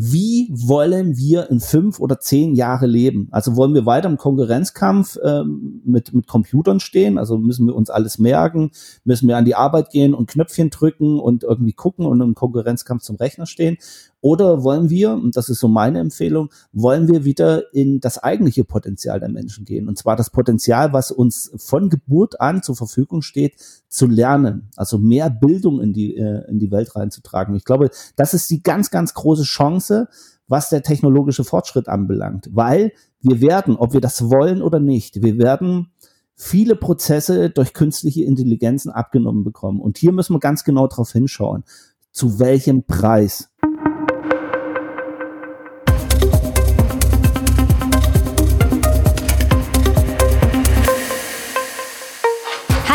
wie wollen wir in fünf oder zehn Jahre leben? Also wollen wir weiter im Konkurrenzkampf ähm, mit, mit Computern stehen? Also müssen wir uns alles merken? Müssen wir an die Arbeit gehen und Knöpfchen drücken und irgendwie gucken und im Konkurrenzkampf zum Rechner stehen? Oder wollen wir, und das ist so meine Empfehlung, wollen wir wieder in das eigentliche Potenzial der Menschen gehen? Und zwar das Potenzial, was uns von Geburt an zur Verfügung steht, zu lernen. Also mehr Bildung in die, äh, in die Welt reinzutragen. Ich glaube, das ist die ganz, ganz große Chance, was der technologische Fortschritt anbelangt. Weil wir werden, ob wir das wollen oder nicht, wir werden viele Prozesse durch künstliche Intelligenzen abgenommen bekommen. Und hier müssen wir ganz genau drauf hinschauen. Zu welchem Preis?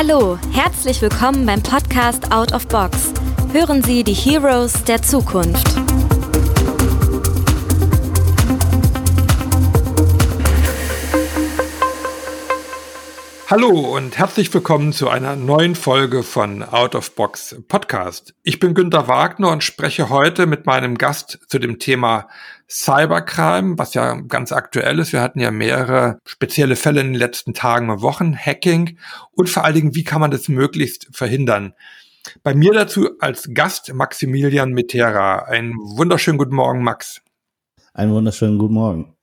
Hallo, herzlich willkommen beim Podcast Out of Box. Hören Sie die Heroes der Zukunft. Hallo und herzlich willkommen zu einer neuen Folge von Out of Box Podcast. Ich bin Günter Wagner und spreche heute mit meinem Gast zu dem Thema Cybercrime, was ja ganz aktuell ist. Wir hatten ja mehrere spezielle Fälle in den letzten Tagen und Wochen, Hacking und vor allen Dingen, wie kann man das möglichst verhindern? Bei mir dazu als Gast Maximilian Mitera. Einen wunderschönen guten Morgen, Max. Einen wunderschönen guten Morgen.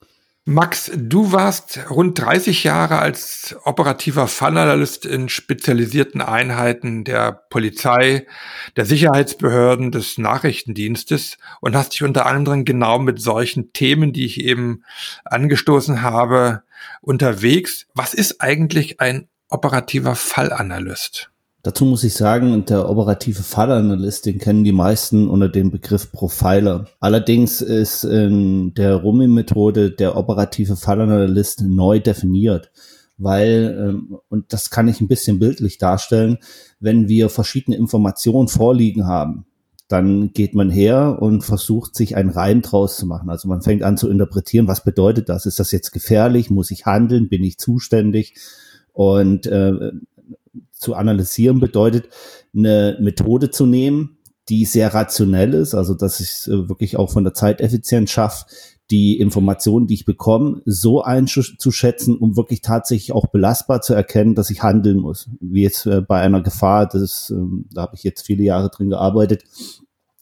Max, du warst rund 30 Jahre als operativer Fallanalyst in spezialisierten Einheiten der Polizei, der Sicherheitsbehörden, des Nachrichtendienstes und hast dich unter anderem genau mit solchen Themen, die ich eben angestoßen habe, unterwegs. Was ist eigentlich ein operativer Fallanalyst? Dazu muss ich sagen, der operative Fallanalyst, den kennen die meisten unter dem Begriff Profiler. Allerdings ist in der Rumi-Methode der operative Fallanalyst neu definiert, weil, ähm, und das kann ich ein bisschen bildlich darstellen, wenn wir verschiedene Informationen vorliegen haben, dann geht man her und versucht sich einen Reim draus zu machen. Also man fängt an zu interpretieren, was bedeutet das? Ist das jetzt gefährlich? Muss ich handeln? Bin ich zuständig? Und äh, zu analysieren bedeutet, eine Methode zu nehmen, die sehr rationell ist, also dass ich äh, wirklich auch von der Zeiteffizienz schaffe, die Informationen, die ich bekomme, so einzuschätzen, um wirklich tatsächlich auch belastbar zu erkennen, dass ich handeln muss. Wie jetzt äh, bei einer Gefahr, das ist, ähm, da habe ich jetzt viele Jahre drin gearbeitet,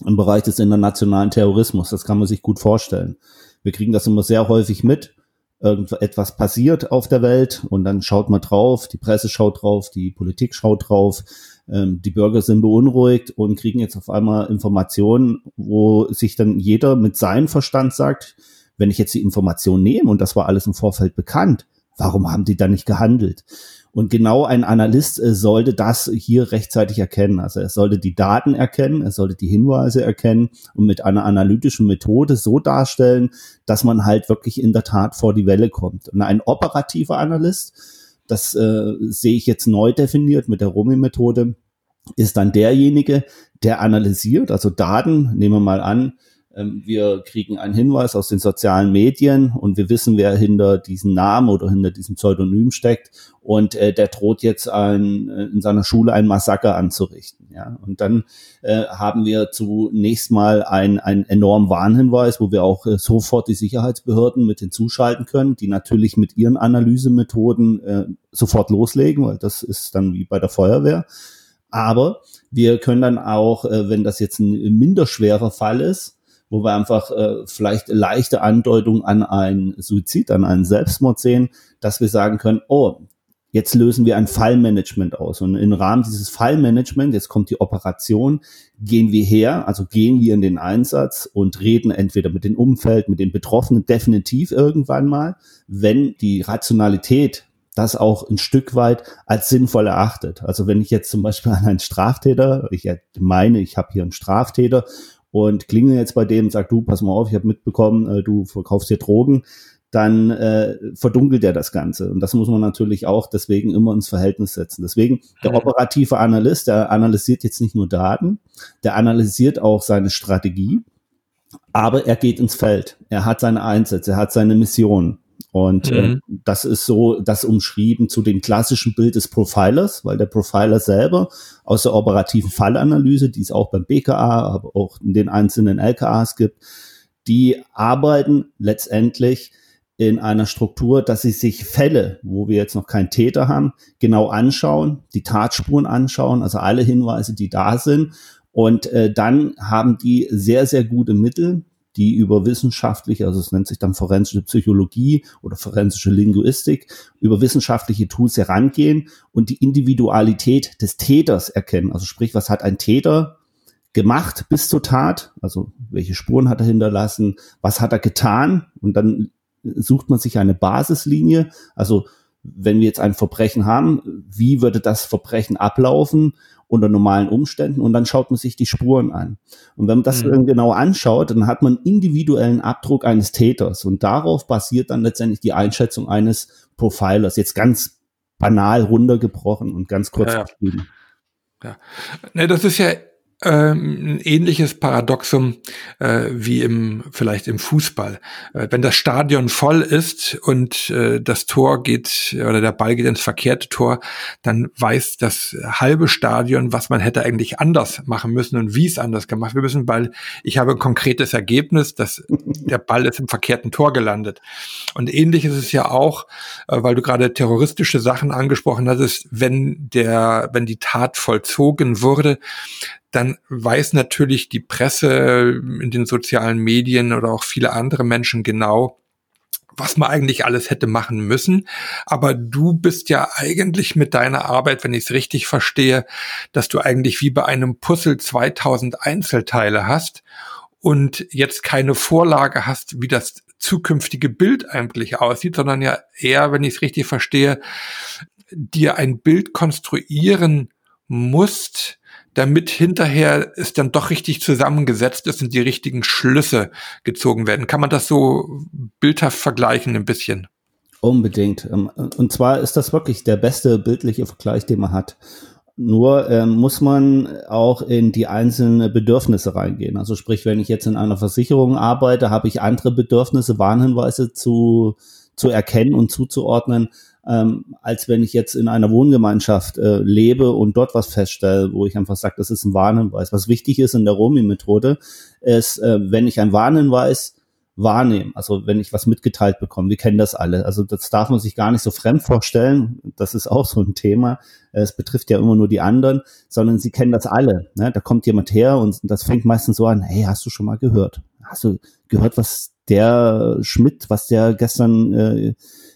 im Bereich des internationalen Terrorismus. Das kann man sich gut vorstellen. Wir kriegen das immer sehr häufig mit irgendetwas passiert auf der Welt und dann schaut man drauf, die Presse schaut drauf, die Politik schaut drauf, ähm, die Bürger sind beunruhigt und kriegen jetzt auf einmal Informationen, wo sich dann jeder mit seinem Verstand sagt, wenn ich jetzt die Information nehme und das war alles im Vorfeld bekannt, warum haben die dann nicht gehandelt? Und genau ein Analyst äh, sollte das hier rechtzeitig erkennen. Also er sollte die Daten erkennen, er sollte die Hinweise erkennen und mit einer analytischen Methode so darstellen, dass man halt wirklich in der Tat vor die Welle kommt. Und ein operativer Analyst, das äh, sehe ich jetzt neu definiert mit der Romi-Methode, ist dann derjenige, der analysiert, also Daten, nehmen wir mal an, wir kriegen einen Hinweis aus den sozialen Medien und wir wissen, wer hinter diesem Namen oder hinter diesem Pseudonym steckt und äh, der droht jetzt ein, äh, in seiner Schule ein Massaker anzurichten. Ja? Und dann äh, haben wir zunächst mal einen enormen Warnhinweis, wo wir auch äh, sofort die Sicherheitsbehörden mit hinzuschalten können, die natürlich mit ihren Analysemethoden äh, sofort loslegen, weil das ist dann wie bei der Feuerwehr. Aber wir können dann auch, äh, wenn das jetzt ein minder schwerer Fall ist, wo wir einfach äh, vielleicht leichte Andeutung an einen Suizid, an einen Selbstmord sehen, dass wir sagen können, oh, jetzt lösen wir ein Fallmanagement aus. Und im Rahmen dieses Fallmanagement, jetzt kommt die Operation, gehen wir her, also gehen wir in den Einsatz und reden entweder mit dem Umfeld, mit den Betroffenen definitiv irgendwann mal, wenn die Rationalität das auch ein Stück weit als sinnvoll erachtet. Also wenn ich jetzt zum Beispiel an einen Straftäter, ich meine, ich habe hier einen Straftäter und klingel jetzt bei dem, sag du, pass mal auf, ich habe mitbekommen, äh, du verkaufst hier Drogen, dann äh, verdunkelt er das Ganze. Und das muss man natürlich auch deswegen immer ins Verhältnis setzen. Deswegen der operative Analyst, der analysiert jetzt nicht nur Daten, der analysiert auch seine Strategie, aber er geht ins Feld. Er hat seine Einsätze, er hat seine Mission. Und äh, mhm. äh, das ist so das umschrieben zu dem klassischen Bild des Profilers, weil der Profiler selber aus der operativen Fallanalyse, die es auch beim BKA, aber auch in den einzelnen LKAs gibt, die arbeiten letztendlich in einer Struktur, dass sie sich Fälle, wo wir jetzt noch keinen Täter haben, genau anschauen, die Tatspuren anschauen, also alle Hinweise, die da sind. Und äh, dann haben die sehr, sehr gute Mittel, die über wissenschaftliche, also es nennt sich dann forensische Psychologie oder forensische Linguistik, über wissenschaftliche Tools herangehen und die Individualität des Täters erkennen. Also sprich, was hat ein Täter gemacht bis zur Tat? Also welche Spuren hat er hinterlassen? Was hat er getan? Und dann sucht man sich eine Basislinie. Also wenn wir jetzt ein Verbrechen haben, wie würde das Verbrechen ablaufen unter normalen Umständen? Und dann schaut man sich die Spuren an. Und wenn man das mhm. genau anschaut, dann hat man individuellen Abdruck eines Täters. Und darauf basiert dann letztendlich die Einschätzung eines Profilers. Jetzt ganz banal runtergebrochen und ganz kurz ja, beschrieben. Ja. Ne, das ist ja ein ähnliches Paradoxum äh, wie im vielleicht im Fußball. Äh, wenn das Stadion voll ist und äh, das Tor geht oder der Ball geht ins verkehrte Tor, dann weiß das halbe Stadion, was man hätte eigentlich anders machen müssen und wie es anders gemacht werden müssen, weil ich habe ein konkretes Ergebnis, dass der Ball ist im verkehrten Tor gelandet. Und ähnlich ist es ja auch, äh, weil du gerade terroristische Sachen angesprochen hattest, wenn der, wenn die Tat vollzogen wurde, dann weiß natürlich die Presse in den sozialen Medien oder auch viele andere Menschen genau, was man eigentlich alles hätte machen müssen. Aber du bist ja eigentlich mit deiner Arbeit, wenn ich es richtig verstehe, dass du eigentlich wie bei einem Puzzle 2000 Einzelteile hast und jetzt keine Vorlage hast, wie das zukünftige Bild eigentlich aussieht, sondern ja eher, wenn ich es richtig verstehe, dir ein Bild konstruieren musst, damit hinterher es dann doch richtig zusammengesetzt ist und die richtigen Schlüsse gezogen werden. Kann man das so bildhaft vergleichen ein bisschen? Unbedingt. Ähm, und zwar ist das wirklich der beste bildliche Vergleich, den man hat. Nur ähm, muss man auch in die einzelnen Bedürfnisse reingehen. Also sprich, wenn ich jetzt in einer Versicherung arbeite, habe ich andere Bedürfnisse, Warnhinweise zu, zu erkennen und zuzuordnen, ähm, als wenn ich jetzt in einer Wohngemeinschaft äh, lebe und dort was feststelle, wo ich einfach sage, das ist ein Warnhinweis. Was wichtig ist in der Romi-Methode, ist, äh, wenn ich einen Warnhinweis wahrnehme, also wenn ich was mitgeteilt bekomme, wir kennen das alle, also das darf man sich gar nicht so fremd vorstellen, das ist auch so ein Thema, es betrifft ja immer nur die anderen, sondern sie kennen das alle, ne? da kommt jemand her und das fängt meistens so an, hey, hast du schon mal gehört? Hast du gehört, was der Schmidt, was der gestern äh,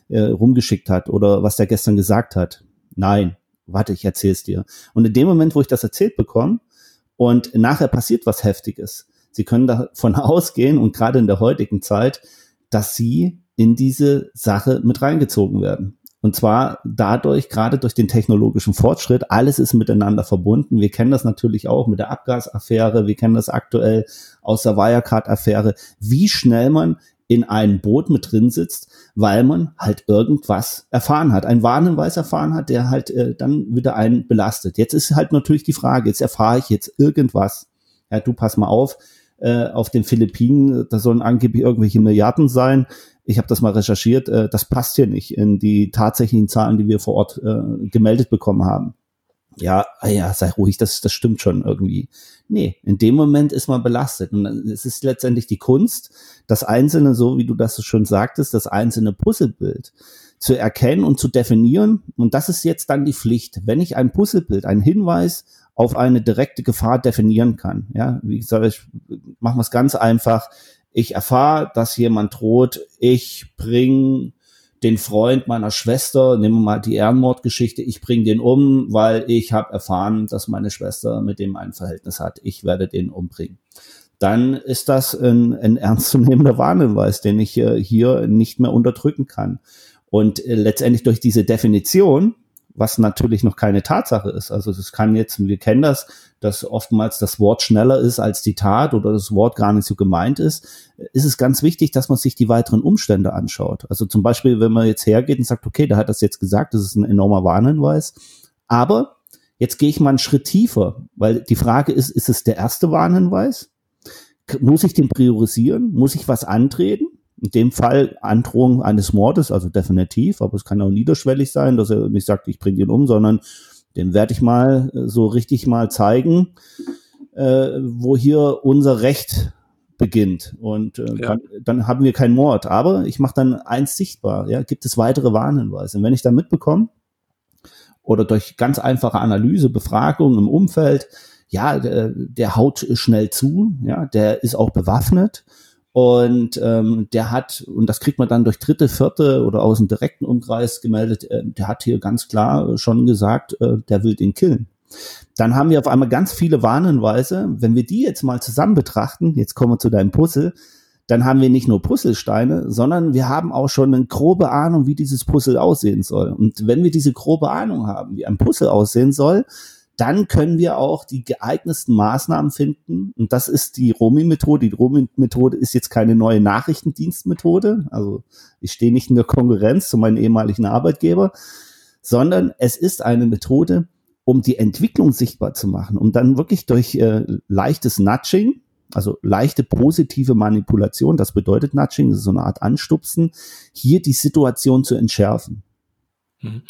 äh, rumgeschickt hat oder was der gestern gesagt hat. Nein, warte, ich erzähl's dir. Und in dem Moment, wo ich das erzählt bekomme und nachher passiert was Heftiges, Sie können davon ausgehen und gerade in der heutigen Zeit, dass Sie in diese Sache mit reingezogen werden. Und zwar dadurch, gerade durch den technologischen Fortschritt, alles ist miteinander verbunden. Wir kennen das natürlich auch mit der Abgasaffäre, wir kennen das aktuell aus der Wirecard-Affäre, wie schnell man in einem Boot mit drin sitzt, weil man halt irgendwas erfahren hat, ein Warnhinweis erfahren hat, der halt äh, dann wieder einen belastet. Jetzt ist halt natürlich die Frage, jetzt erfahre ich jetzt irgendwas. Ja, du pass mal auf, äh, auf den Philippinen, da sollen angeblich irgendwelche Milliarden sein. Ich habe das mal recherchiert, äh, das passt hier nicht in die tatsächlichen Zahlen, die wir vor Ort äh, gemeldet bekommen haben ja, ah ja, sei ruhig, das, das stimmt schon irgendwie. Nee, in dem Moment ist man belastet. Und es ist letztendlich die Kunst, das einzelne, so wie du das schon sagtest, das einzelne Puzzlebild zu erkennen und zu definieren. Und das ist jetzt dann die Pflicht. Wenn ich ein Puzzlebild, einen Hinweis auf eine direkte Gefahr definieren kann, ja, wie gesagt, ich machen wir es ganz einfach. Ich erfahre, dass jemand droht, ich bringe den Freund meiner Schwester, nehmen wir mal die Ehrenmordgeschichte, ich bringe den um, weil ich habe erfahren, dass meine Schwester mit dem ein Verhältnis hat. Ich werde den umbringen. Dann ist das ein, ein ernstzunehmender Warnhinweis, den ich äh, hier nicht mehr unterdrücken kann. Und äh, letztendlich durch diese Definition was natürlich noch keine Tatsache ist. Also es kann jetzt, wir kennen das, dass oftmals das Wort schneller ist als die Tat oder das Wort gar nicht so gemeint ist, ist es ganz wichtig, dass man sich die weiteren Umstände anschaut. Also zum Beispiel, wenn man jetzt hergeht und sagt, okay, der hat das jetzt gesagt, das ist ein enormer Warnhinweis, aber jetzt gehe ich mal einen Schritt tiefer, weil die Frage ist, ist es der erste Warnhinweis? Muss ich den priorisieren? Muss ich was antreten? In dem Fall Androhung eines Mordes, also definitiv, aber es kann auch niederschwellig sein, dass er nicht sagt, ich bringe ihn um, sondern dem werde ich mal äh, so richtig mal zeigen, äh, wo hier unser Recht beginnt. Und äh, ja. dann, dann, haben wir keinen Mord. Aber ich mache dann eins sichtbar. Ja, gibt es weitere Warnhinweise? Und wenn ich dann mitbekomme oder durch ganz einfache Analyse, Befragung im Umfeld, ja, der, der haut schnell zu, ja, der ist auch bewaffnet und ähm, der hat, und das kriegt man dann durch dritte, vierte oder aus dem direkten Umkreis gemeldet, äh, der hat hier ganz klar schon gesagt, äh, der will den killen. Dann haben wir auf einmal ganz viele Warnhinweise. Wenn wir die jetzt mal zusammen betrachten, jetzt kommen wir zu deinem Puzzle, dann haben wir nicht nur Puzzlesteine, sondern wir haben auch schon eine grobe Ahnung, wie dieses Puzzle aussehen soll. Und wenn wir diese grobe Ahnung haben, wie ein Puzzle aussehen soll, dann können wir auch die geeignetsten Maßnahmen finden. Und das ist die Romi-Methode. Die Romi-Methode ist jetzt keine neue Nachrichtendienstmethode. Also ich stehe nicht in der Konkurrenz zu meinem ehemaligen Arbeitgeber, sondern es ist eine Methode, um die Entwicklung sichtbar zu machen, um dann wirklich durch äh, leichtes Nudging, also leichte positive Manipulation, das bedeutet Nudging, so eine Art Anstupsen, hier die Situation zu entschärfen. Mhm.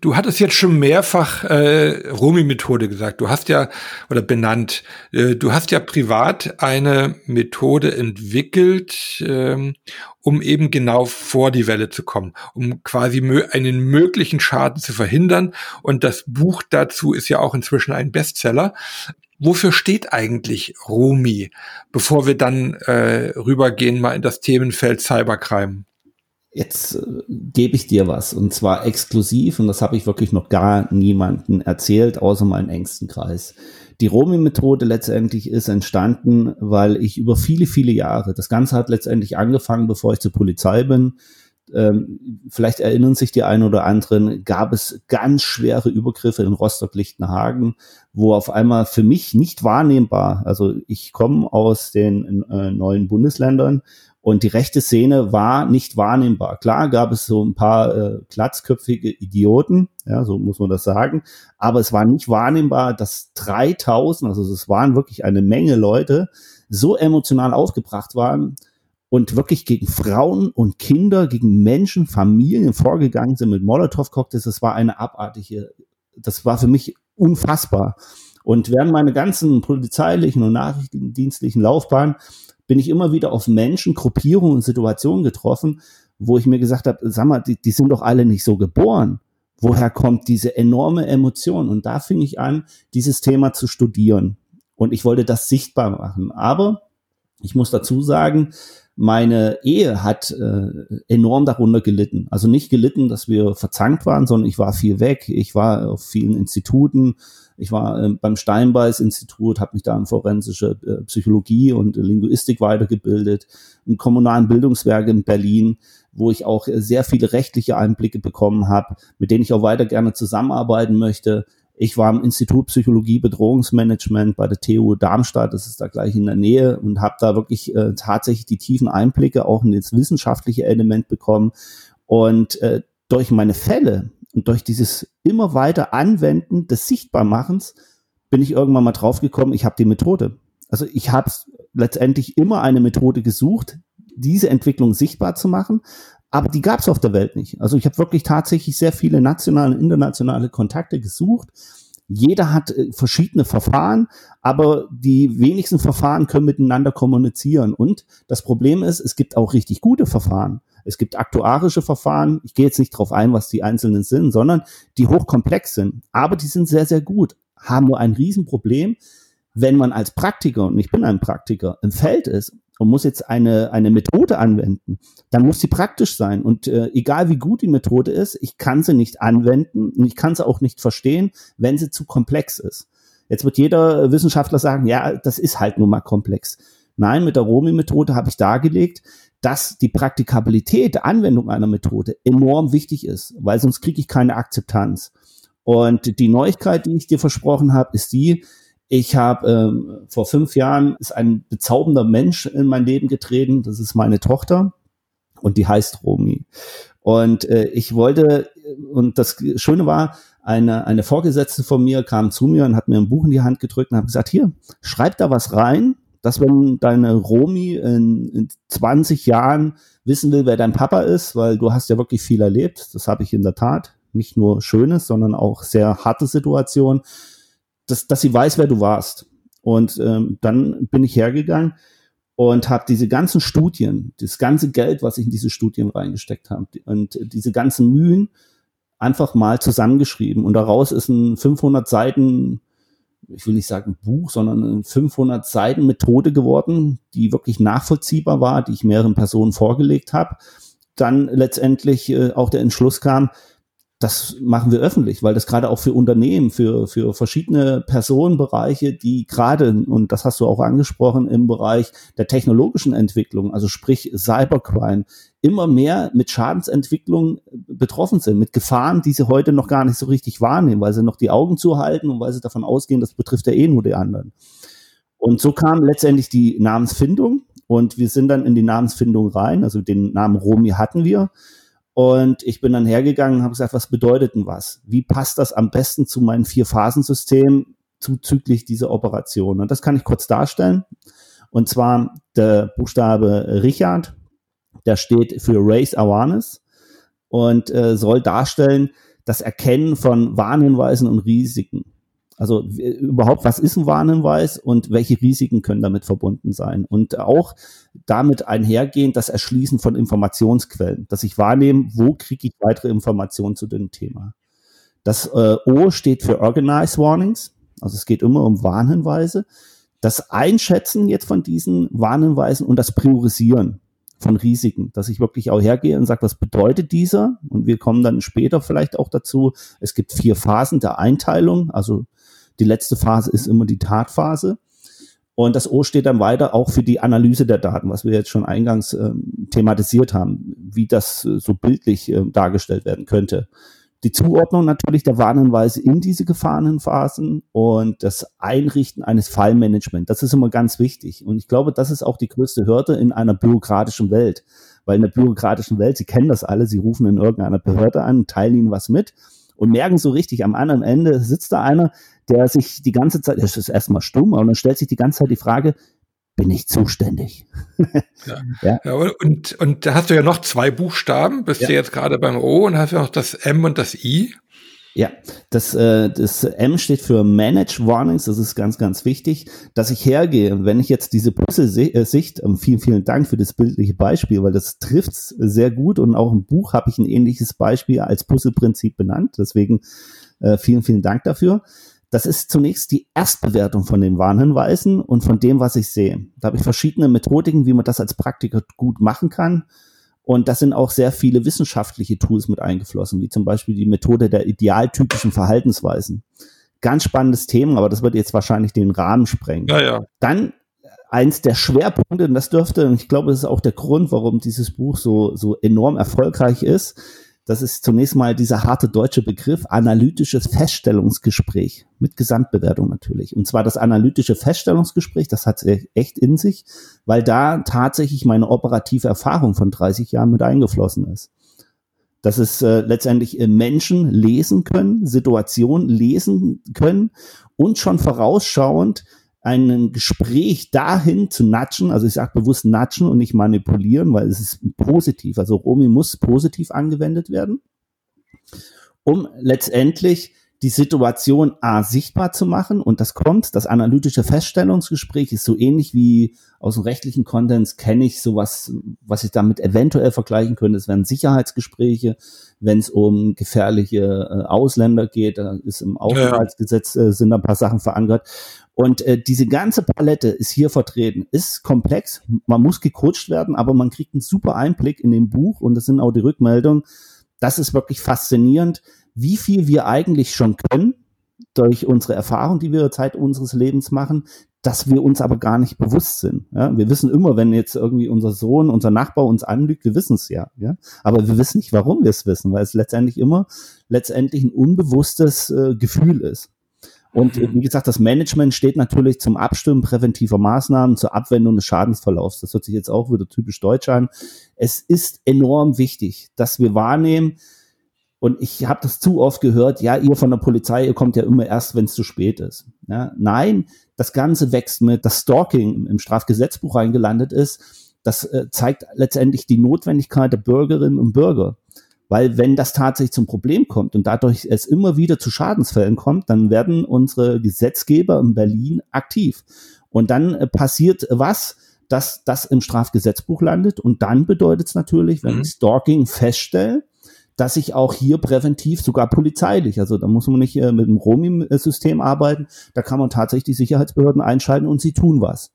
Du hattest jetzt schon mehrfach äh, Romi-Methode gesagt. Du hast ja oder benannt. Äh, du hast ja privat eine Methode entwickelt, ähm, um eben genau vor die Welle zu kommen, um quasi mö einen möglichen Schaden zu verhindern. Und das Buch dazu ist ja auch inzwischen ein Bestseller. Wofür steht eigentlich Romi, bevor wir dann äh, rübergehen mal in das Themenfeld Cybercrime? Jetzt äh, gebe ich dir was und zwar exklusiv und das habe ich wirklich noch gar niemanden erzählt, außer meinen engsten Kreis. Die Romi-Methode letztendlich ist entstanden, weil ich über viele, viele Jahre, das Ganze hat letztendlich angefangen, bevor ich zur Polizei bin. Ähm, vielleicht erinnern sich die einen oder anderen, gab es ganz schwere Übergriffe in Rostock-Lichtenhagen, wo auf einmal für mich nicht wahrnehmbar, also ich komme aus den äh, neuen Bundesländern, und die rechte Szene war nicht wahrnehmbar. Klar gab es so ein paar äh, glatzköpfige Idioten, ja, so muss man das sagen. Aber es war nicht wahrnehmbar, dass 3000, also es waren wirklich eine Menge Leute, so emotional aufgebracht waren und wirklich gegen Frauen und Kinder, gegen Menschen, Familien vorgegangen sind mit Molotow-Cocktails. Das war eine abartige, das war für mich unfassbar. Und während meiner ganzen polizeilichen und nachrichtendienstlichen Laufbahn bin ich immer wieder auf Menschen, Gruppierungen und Situationen getroffen, wo ich mir gesagt habe, sag mal, die, die sind doch alle nicht so geboren. Woher kommt diese enorme Emotion? Und da fing ich an, dieses Thema zu studieren. Und ich wollte das sichtbar machen. Aber ich muss dazu sagen, meine Ehe hat äh, enorm darunter gelitten. Also nicht gelitten, dass wir verzankt waren, sondern ich war viel weg. Ich war auf vielen Instituten, ich war äh, beim Steinbeis-Institut, habe mich da in forensische äh, Psychologie und Linguistik weitergebildet, im kommunalen Bildungswerk in Berlin, wo ich auch äh, sehr viele rechtliche Einblicke bekommen habe, mit denen ich auch weiter gerne zusammenarbeiten möchte. Ich war im Institut Psychologie Bedrohungsmanagement bei der TU Darmstadt, das ist da gleich in der Nähe und habe da wirklich äh, tatsächlich die tiefen Einblicke auch in das wissenschaftliche Element bekommen. Und äh, durch meine Fälle, und durch dieses immer weiter Anwenden des Sichtbarmachens bin ich irgendwann mal draufgekommen, ich habe die Methode. Also ich habe letztendlich immer eine Methode gesucht, diese Entwicklung sichtbar zu machen, aber die gab es auf der Welt nicht. Also ich habe wirklich tatsächlich sehr viele nationale und internationale Kontakte gesucht. Jeder hat äh, verschiedene Verfahren, aber die wenigsten Verfahren können miteinander kommunizieren. Und das Problem ist, es gibt auch richtig gute Verfahren. Es gibt aktuarische Verfahren. Ich gehe jetzt nicht drauf ein, was die einzelnen sind, sondern die hochkomplex sind. Aber die sind sehr, sehr gut. Haben nur ein Riesenproblem, wenn man als Praktiker, und ich bin ein Praktiker, im Feld ist und muss jetzt eine, eine Methode anwenden, dann muss sie praktisch sein. Und äh, egal wie gut die Methode ist, ich kann sie nicht anwenden und ich kann sie auch nicht verstehen, wenn sie zu komplex ist. Jetzt wird jeder Wissenschaftler sagen, ja, das ist halt nun mal komplex. Nein, mit der Romi-Methode habe ich dargelegt, dass die Praktikabilität der Anwendung einer Methode enorm wichtig ist, weil sonst kriege ich keine Akzeptanz. Und die Neuigkeit, die ich dir versprochen habe, ist die, ich habe ähm, vor fünf Jahren ist ein bezaubernder Mensch in mein Leben getreten. Das ist meine Tochter und die heißt Romi. Und äh, ich wollte, und das Schöne war, eine, eine Vorgesetzte von mir kam zu mir und hat mir ein Buch in die Hand gedrückt und hat gesagt, hier, schreib da was rein, dass wenn deine Romi in, in 20 Jahren wissen will, wer dein Papa ist, weil du hast ja wirklich viel erlebt, das habe ich in der Tat, nicht nur Schönes, sondern auch sehr harte Situationen, dass, dass sie weiß, wer du warst. Und ähm, dann bin ich hergegangen und habe diese ganzen Studien, das ganze Geld, was ich in diese Studien reingesteckt habe und diese ganzen Mühen einfach mal zusammengeschrieben und daraus ist ein 500 Seiten ich will nicht sagen Buch, sondern eine 500 Seiten Methode geworden, die wirklich nachvollziehbar war, die ich mehreren Personen vorgelegt habe. Dann letztendlich äh, auch der Entschluss kam, das machen wir öffentlich, weil das gerade auch für Unternehmen, für, für verschiedene Personenbereiche, die gerade, und das hast du auch angesprochen, im Bereich der technologischen Entwicklung, also sprich Cybercrime, immer mehr mit Schadensentwicklung betroffen sind, mit Gefahren, die sie heute noch gar nicht so richtig wahrnehmen, weil sie noch die Augen zuhalten und weil sie davon ausgehen, das betrifft ja eh nur die anderen. Und so kam letztendlich die Namensfindung und wir sind dann in die Namensfindung rein, also den Namen Romi hatten wir und ich bin dann hergegangen und habe gesagt, was bedeutet denn was? Wie passt das am besten zu meinem Vier-Phasen-System zuzüglich dieser Operation? Und das kann ich kurz darstellen. Und zwar der Buchstabe Richard, der steht für Race Awareness und äh, soll darstellen das Erkennen von Warnhinweisen und Risiken. Also überhaupt, was ist ein Warnhinweis und welche Risiken können damit verbunden sein? Und auch damit einhergehend das Erschließen von Informationsquellen, dass ich wahrnehme, wo kriege ich weitere Informationen zu dem Thema. Das äh, O steht für Organized Warnings, also es geht immer um Warnhinweise. Das Einschätzen jetzt von diesen Warnhinweisen und das Priorisieren von Risiken, dass ich wirklich auch hergehe und sage, was bedeutet dieser? Und wir kommen dann später vielleicht auch dazu. Es gibt vier Phasen der Einteilung, also die letzte Phase ist immer die Tatphase. Und das O steht dann weiter auch für die Analyse der Daten, was wir jetzt schon eingangs ähm, thematisiert haben, wie das äh, so bildlich äh, dargestellt werden könnte. Die Zuordnung natürlich der Warnhinweise in diese Gefahrenphasen und das Einrichten eines Fallmanagements. Das ist immer ganz wichtig. Und ich glaube, das ist auch die größte Hürde in einer bürokratischen Welt. Weil in der bürokratischen Welt, Sie kennen das alle, Sie rufen in irgendeiner Behörde an, teilen Ihnen was mit und merken so richtig, am anderen Ende sitzt da einer, der sich die ganze Zeit, das ist erstmal stumm, aber dann stellt sich die ganze Zeit die Frage, bin ich zuständig? ja. ja. ja. und, und da hast du ja noch zwei Buchstaben, bist ja. du jetzt gerade beim O und hast ja noch das M und das I. Ja, das, äh, das M steht für Manage Warnings. Das ist ganz, ganz wichtig, dass ich hergehe. Wenn ich jetzt diese Puzzle-Sicht, ähm, vielen, vielen Dank für das bildliche Beispiel, weil das trifft sehr gut und auch im Buch habe ich ein ähnliches Beispiel als Puzzle-Prinzip benannt. Deswegen äh, vielen, vielen Dank dafür. Das ist zunächst die Erstbewertung von den Warnhinweisen und von dem, was ich sehe. Da habe ich verschiedene Methodiken, wie man das als Praktiker gut machen kann. Und das sind auch sehr viele wissenschaftliche Tools mit eingeflossen, wie zum Beispiel die Methode der idealtypischen Verhaltensweisen. Ganz spannendes Thema, aber das wird jetzt wahrscheinlich den Rahmen sprengen. Ja, ja. Dann eins der Schwerpunkte, und das dürfte, und ich glaube, das ist auch der Grund, warum dieses Buch so, so enorm erfolgreich ist, das ist zunächst mal dieser harte deutsche Begriff analytisches Feststellungsgespräch mit Gesamtbewertung natürlich. Und zwar das analytische Feststellungsgespräch, das hat echt in sich, weil da tatsächlich meine operative Erfahrung von 30 Jahren mit eingeflossen ist. Dass es äh, letztendlich äh, Menschen lesen können, Situationen lesen können und schon vorausschauend ein Gespräch dahin zu natschen, also ich sage bewusst natschen und nicht manipulieren, weil es ist positiv, also Romi muss positiv angewendet werden, um letztendlich die Situation A sichtbar zu machen. Und das kommt, das analytische Feststellungsgespräch ist so ähnlich wie aus dem rechtlichen Konsens kenne ich sowas, was ich damit eventuell vergleichen könnte. Es wären Sicherheitsgespräche, wenn es um gefährliche äh, Ausländer geht, da ist im Aufenthaltsgesetz äh, sind ein paar Sachen verankert und äh, diese ganze Palette ist hier vertreten, ist komplex, man muss gecoacht werden, aber man kriegt einen super Einblick in dem Buch und das sind auch die Rückmeldungen. Das ist wirklich faszinierend, wie viel wir eigentlich schon können durch unsere Erfahrung, die wir Zeit unseres Lebens machen, dass wir uns aber gar nicht bewusst sind. Ja? Wir wissen immer, wenn jetzt irgendwie unser Sohn, unser Nachbar uns anlügt, wir wissen es ja, ja. Aber wir wissen nicht, warum wir es wissen, weil es letztendlich immer letztendlich ein unbewusstes äh, Gefühl ist. Und mhm. wie gesagt, das Management steht natürlich zum Abstimmen präventiver Maßnahmen, zur Abwendung des Schadensverlaufs. Das hört sich jetzt auch wieder typisch deutsch an. Es ist enorm wichtig, dass wir wahrnehmen, und ich habe das zu oft gehört, ja, ihr von der Polizei, ihr kommt ja immer erst, wenn es zu spät ist. Ja, nein, das Ganze wächst mit, das Stalking im Strafgesetzbuch reingelandet ist. Das äh, zeigt letztendlich die Notwendigkeit der Bürgerinnen und Bürger. Weil wenn das tatsächlich zum Problem kommt und dadurch es immer wieder zu Schadensfällen kommt, dann werden unsere Gesetzgeber in Berlin aktiv. Und dann äh, passiert was? dass das im Strafgesetzbuch landet. Und dann bedeutet es natürlich, wenn mhm. ich Stalking feststelle, dass ich auch hier präventiv, sogar polizeilich, also da muss man nicht äh, mit dem Romi-System arbeiten, da kann man tatsächlich die Sicherheitsbehörden einschalten und sie tun was.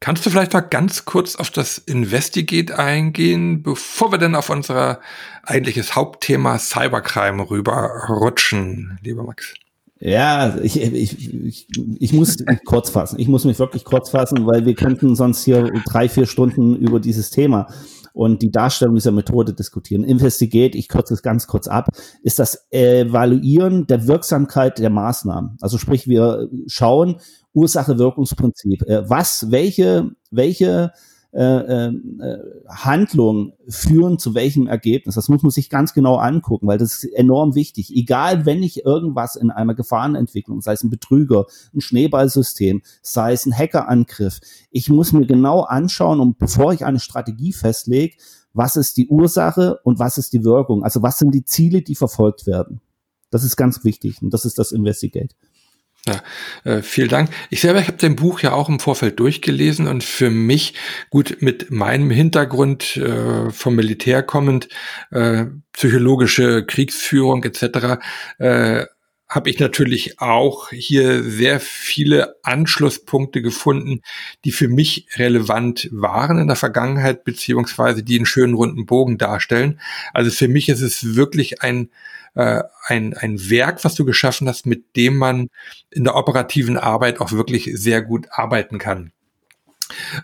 Kannst du vielleicht mal ganz kurz auf das Investigate eingehen, bevor wir dann auf unser eigentliches Hauptthema Cybercrime rüberrutschen, lieber Max? Ja, ich, ich, ich, ich muss kurz fassen. Ich muss mich wirklich kurz fassen, weil wir könnten sonst hier drei, vier Stunden über dieses Thema und die Darstellung dieser Methode diskutieren. Investigate, ich kürze es ganz kurz ab, ist das Evaluieren der Wirksamkeit der Maßnahmen. Also sprich, wir schauen Ursache-Wirkungsprinzip. Äh, was, welche, welche äh, äh, Handlungen führen zu welchem Ergebnis. Das muss man sich ganz genau angucken, weil das ist enorm wichtig. Egal, wenn ich irgendwas in einer Gefahrenentwicklung, sei es ein Betrüger, ein Schneeballsystem, sei es ein Hackerangriff, ich muss mir genau anschauen, und bevor ich eine Strategie festlege, was ist die Ursache und was ist die Wirkung? Also was sind die Ziele, die verfolgt werden? Das ist ganz wichtig und das ist das Investigate. Ja, äh, vielen Dank. Ich selber habe dein Buch ja auch im Vorfeld durchgelesen und für mich, gut, mit meinem Hintergrund äh, vom Militär kommend, äh, psychologische Kriegsführung etc., äh, habe ich natürlich auch hier sehr viele Anschlusspunkte gefunden, die für mich relevant waren in der Vergangenheit, beziehungsweise die einen schönen runden Bogen darstellen. Also für mich ist es wirklich ein äh, ein, ein Werk, was du geschaffen hast, mit dem man in der operativen Arbeit auch wirklich sehr gut arbeiten kann.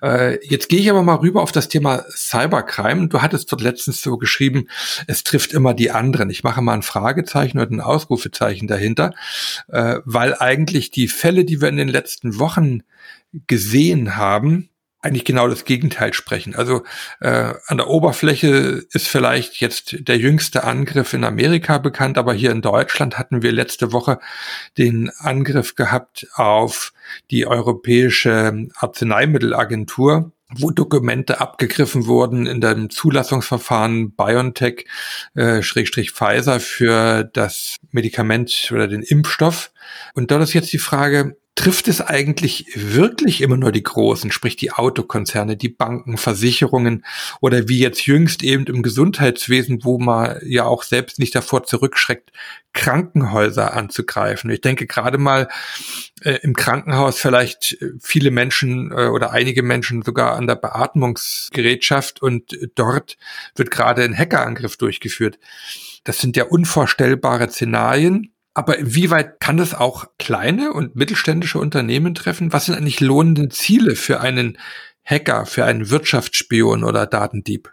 Äh, jetzt gehe ich aber mal rüber auf das Thema Cybercrime. Du hattest dort letztens so geschrieben, es trifft immer die anderen. Ich mache mal ein Fragezeichen oder ein Ausrufezeichen dahinter, äh, weil eigentlich die Fälle, die wir in den letzten Wochen gesehen haben, eigentlich genau das Gegenteil sprechen. Also äh, an der Oberfläche ist vielleicht jetzt der jüngste Angriff in Amerika bekannt, aber hier in Deutschland hatten wir letzte Woche den Angriff gehabt auf die Europäische Arzneimittelagentur wo Dokumente abgegriffen wurden in dem Zulassungsverfahren BioNTech äh, Schrägstrich Pfizer für das Medikament oder den Impfstoff. Und dort ist jetzt die Frage, trifft es eigentlich wirklich immer nur die Großen, sprich die Autokonzerne, die Banken, Versicherungen oder wie jetzt jüngst eben im Gesundheitswesen, wo man ja auch selbst nicht davor zurückschreckt, Krankenhäuser anzugreifen. Ich denke gerade mal äh, im Krankenhaus vielleicht äh, viele Menschen äh, oder einige Menschen sogar an der Beatmungsgerätschaft und dort wird gerade ein Hackerangriff durchgeführt. Das sind ja unvorstellbare Szenarien aber inwieweit kann das auch kleine und mittelständische Unternehmen treffen? Was sind eigentlich lohnende Ziele für einen Hacker, für einen Wirtschaftsspion oder Datendieb?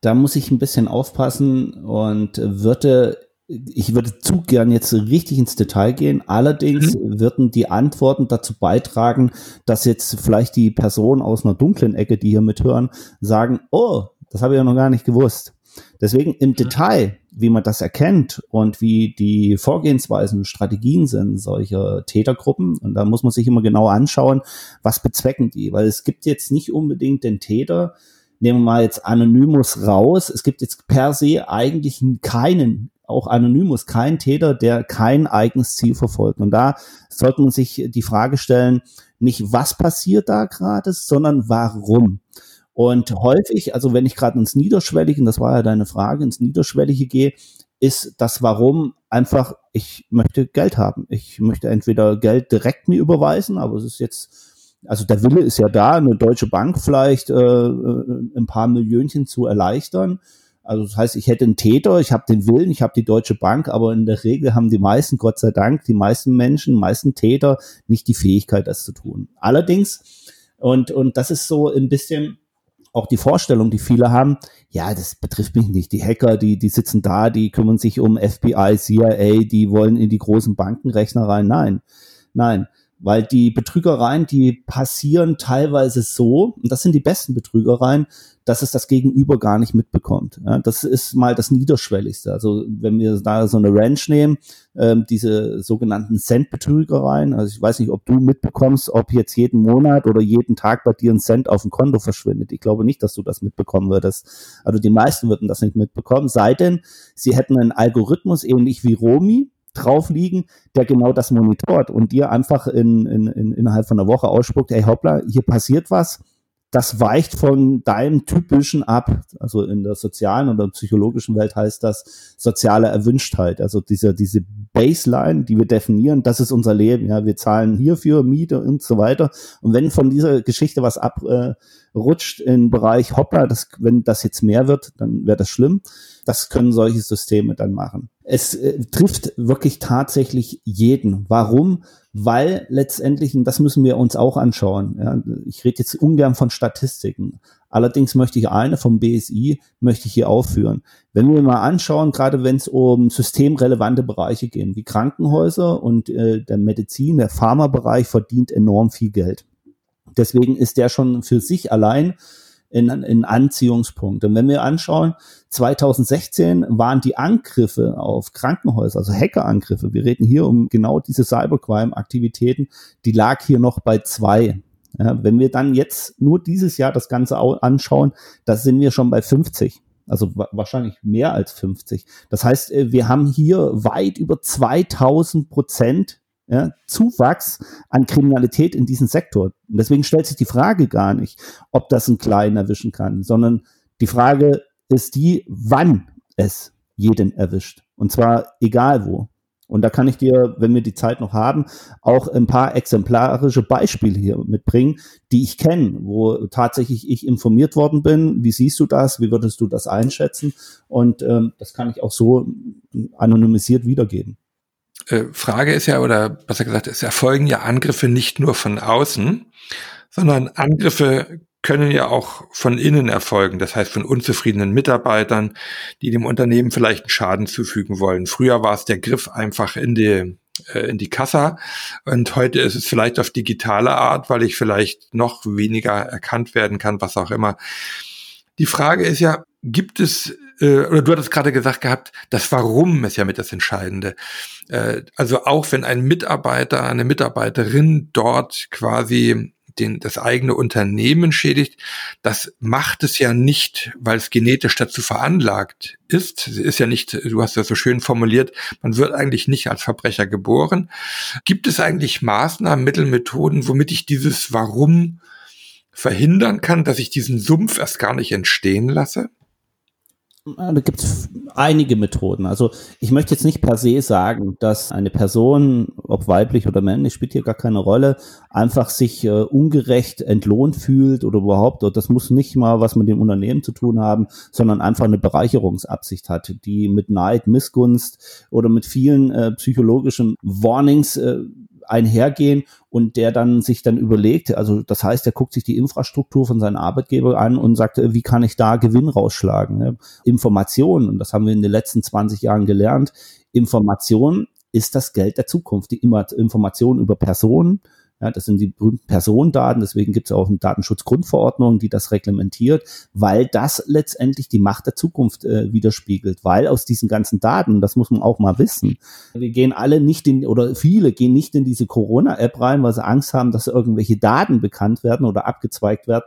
Da muss ich ein bisschen aufpassen und würde ich würde zu gern jetzt richtig ins Detail gehen. Allerdings mhm. würden die Antworten dazu beitragen, dass jetzt vielleicht die Personen aus einer dunklen Ecke, die hier mithören, sagen, oh, das habe ich ja noch gar nicht gewusst. Deswegen im mhm. Detail, wie man das erkennt und wie die Vorgehensweisen, Strategien sind solcher Tätergruppen. Und da muss man sich immer genau anschauen, was bezwecken die. Weil es gibt jetzt nicht unbedingt den Täter, nehmen wir mal jetzt Anonymous raus. Es gibt jetzt per se eigentlich keinen, auch Anonymous, keinen Täter, der kein eigenes Ziel verfolgt. Und da sollte man sich die Frage stellen, nicht was passiert da gerade, sondern warum. Und häufig, also wenn ich gerade ins Niederschwellige, das war ja deine Frage, ins Niederschwellige gehe, ist das Warum einfach, ich möchte Geld haben. Ich möchte entweder Geld direkt mir überweisen, aber es ist jetzt, also der Wille ist ja da, eine deutsche Bank vielleicht äh, äh ein paar Millionchen zu erleichtern. Also das heißt, ich hätte einen Täter, ich habe den Willen, ich habe die Deutsche Bank, aber in der Regel haben die meisten, Gott sei Dank, die meisten Menschen, die meisten Täter nicht die Fähigkeit, das zu tun. Allerdings, und, und das ist so ein bisschen, auch die Vorstellung, die viele haben, ja, das betrifft mich nicht. Die Hacker, die, die sitzen da, die kümmern sich um FBI, CIA, die wollen in die großen Bankenrechner rein. Nein, nein, weil die Betrügereien, die passieren teilweise so, und das sind die besten Betrügereien, dass es das Gegenüber gar nicht mitbekommt. Ja, das ist mal das Niederschwelligste. Also wenn wir da so eine Ranch nehmen, ähm, diese sogenannten Cent-Betrügereien, also ich weiß nicht, ob du mitbekommst, ob jetzt jeden Monat oder jeden Tag bei dir ein Cent auf dem Konto verschwindet. Ich glaube nicht, dass du das mitbekommen würdest. Also die meisten würden das nicht mitbekommen, sei denn, sie hätten einen Algorithmus ähnlich wie Romi, drauf liegen, der genau das monitort und dir einfach in, in, in, innerhalb von einer Woche ausspuckt, hey hoppla, hier passiert was, das weicht von deinem typischen ab. Also in der sozialen oder psychologischen Welt heißt das soziale Erwünschtheit. Also diese, diese Baseline, die wir definieren, das ist unser Leben. Ja, wir zahlen hierfür Miete und so weiter. Und wenn von dieser Geschichte was abrutscht äh, im Bereich Hoppla, das, wenn das jetzt mehr wird, dann wäre das schlimm. Das können solche Systeme dann machen. Es äh, trifft wirklich tatsächlich jeden. Warum? Weil letztendlich, und das müssen wir uns auch anschauen, ja, ich rede jetzt ungern von Statistiken, allerdings möchte ich eine vom BSI, möchte ich hier aufführen. Wenn wir mal anschauen, gerade wenn es um systemrelevante Bereiche gehen, wie Krankenhäuser und äh, der Medizin, der Pharmabereich verdient enorm viel Geld. Deswegen ist der schon für sich allein in, in Anziehungspunkt. Und wenn wir anschauen, 2016 waren die Angriffe auf Krankenhäuser, also Hackerangriffe, wir reden hier um genau diese Cybercrime-Aktivitäten, die lag hier noch bei zwei. Ja, wenn wir dann jetzt nur dieses Jahr das Ganze anschauen, da sind wir schon bei 50 also wahrscheinlich mehr als 50. Das heißt, äh, wir haben hier weit über 2000 Prozent ja, Zuwachs an Kriminalität in diesem Sektor. Und deswegen stellt sich die Frage gar nicht, ob das einen Kleinen erwischen kann, sondern die Frage ist die, wann es jeden erwischt. Und zwar egal wo. Und da kann ich dir, wenn wir die Zeit noch haben, auch ein paar exemplarische Beispiele hier mitbringen, die ich kenne, wo tatsächlich ich informiert worden bin. Wie siehst du das? Wie würdest du das einschätzen? Und ähm, das kann ich auch so anonymisiert wiedergeben. Äh, Frage ist ja, oder besser gesagt, es erfolgen ja Angriffe nicht nur von außen, sondern Angriffe können ja auch von innen erfolgen, das heißt von unzufriedenen Mitarbeitern, die dem Unternehmen vielleicht einen Schaden zufügen wollen. Früher war es der Griff einfach in die äh, in die Kassa und heute ist es vielleicht auf digitale Art, weil ich vielleicht noch weniger erkannt werden kann, was auch immer. Die Frage ist ja, gibt es äh, oder du hattest gerade gesagt gehabt, das Warum ist ja mit das Entscheidende. Äh, also auch wenn ein Mitarbeiter, eine Mitarbeiterin dort quasi den, das eigene Unternehmen schädigt, das macht es ja nicht, weil es genetisch dazu veranlagt ist. Es ist ja nicht, du hast das so schön formuliert, man wird eigentlich nicht als Verbrecher geboren. Gibt es eigentlich Maßnahmen, Mittel, Methoden, womit ich dieses Warum verhindern kann, dass ich diesen Sumpf erst gar nicht entstehen lasse? Da gibt es einige Methoden. Also ich möchte jetzt nicht per se sagen, dass eine Person, ob weiblich oder männlich, spielt hier gar keine Rolle, einfach sich äh, ungerecht entlohnt fühlt oder überhaupt, oder das muss nicht mal was mit dem Unternehmen zu tun haben, sondern einfach eine Bereicherungsabsicht hat, die mit Neid, Missgunst oder mit vielen äh, psychologischen Warnings äh, einhergehen und der dann sich dann überlegt, also das heißt, er guckt sich die Infrastruktur von seinem Arbeitgeber an und sagt, wie kann ich da Gewinn rausschlagen? Informationen, und das haben wir in den letzten 20 Jahren gelernt, Information ist das Geld der Zukunft. Die Information über Personen, ja, das sind die berühmten Personendaten, deswegen gibt es auch eine Datenschutzgrundverordnung, die das reglementiert, weil das letztendlich die Macht der Zukunft äh, widerspiegelt, weil aus diesen ganzen Daten, das muss man auch mal wissen, wir gehen alle nicht in, oder viele gehen nicht in diese Corona-App rein, weil sie Angst haben, dass irgendwelche Daten bekannt werden oder abgezweigt werden.